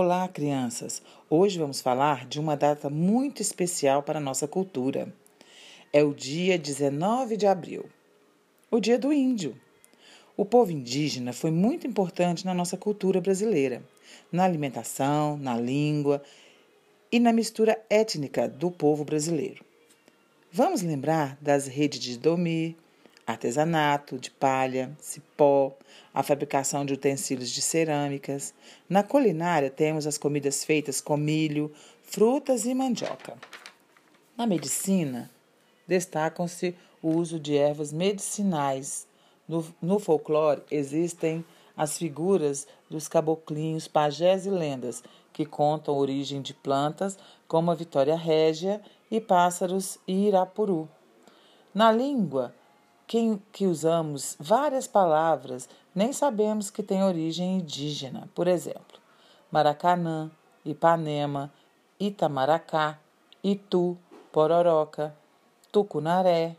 Olá, crianças! Hoje vamos falar de uma data muito especial para a nossa cultura. É o dia 19 de abril, o Dia do Índio. O povo indígena foi muito importante na nossa cultura brasileira, na alimentação, na língua e na mistura étnica do povo brasileiro. Vamos lembrar das redes de dormir, artesanato de palha, cipó, a fabricação de utensílios de cerâmicas. Na culinária temos as comidas feitas com milho, frutas e mandioca. Na medicina, destacam-se o uso de ervas medicinais. No, no folclore existem as figuras dos caboclinhos, pajés e lendas, que contam a origem de plantas como a vitória régia e pássaros e irapuru. Na língua, que, que usamos várias palavras, nem sabemos que têm origem indígena. Por exemplo, Maracanã, Ipanema, Itamaracá, Itu, Pororoca, Tucunaré,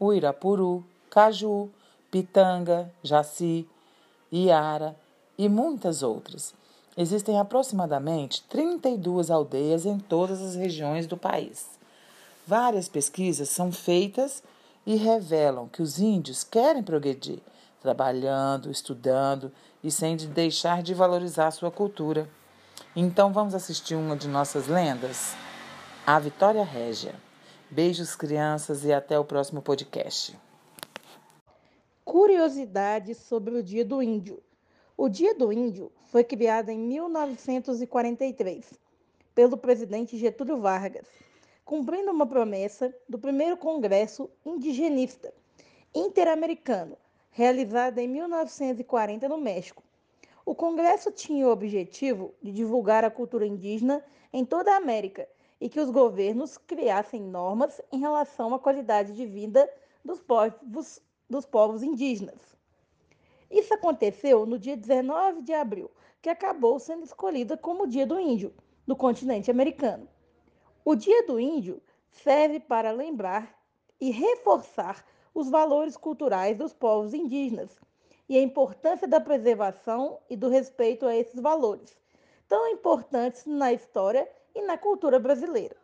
Uirapuru, Caju, Pitanga, Jaci, Iara e muitas outras. Existem aproximadamente 32 aldeias em todas as regiões do país. Várias pesquisas são feitas e revelam que os índios querem progredir, trabalhando, estudando e sem deixar de valorizar sua cultura. Então vamos assistir uma de nossas lendas? A Vitória Régia. Beijos, crianças, e até o próximo podcast. Curiosidades sobre o Dia do Índio. O Dia do Índio foi criado em 1943 pelo presidente Getúlio Vargas cumprindo uma promessa do primeiro Congresso Indigenista Interamericano, realizado em 1940 no México. O congresso tinha o objetivo de divulgar a cultura indígena em toda a América e que os governos criassem normas em relação à qualidade de vida dos povos, dos povos indígenas. Isso aconteceu no dia 19 de abril, que acabou sendo escolhida como o Dia do Índio, no continente americano. O Dia do Índio serve para lembrar e reforçar os valores culturais dos povos indígenas e a importância da preservação e do respeito a esses valores, tão importantes na história e na cultura brasileira.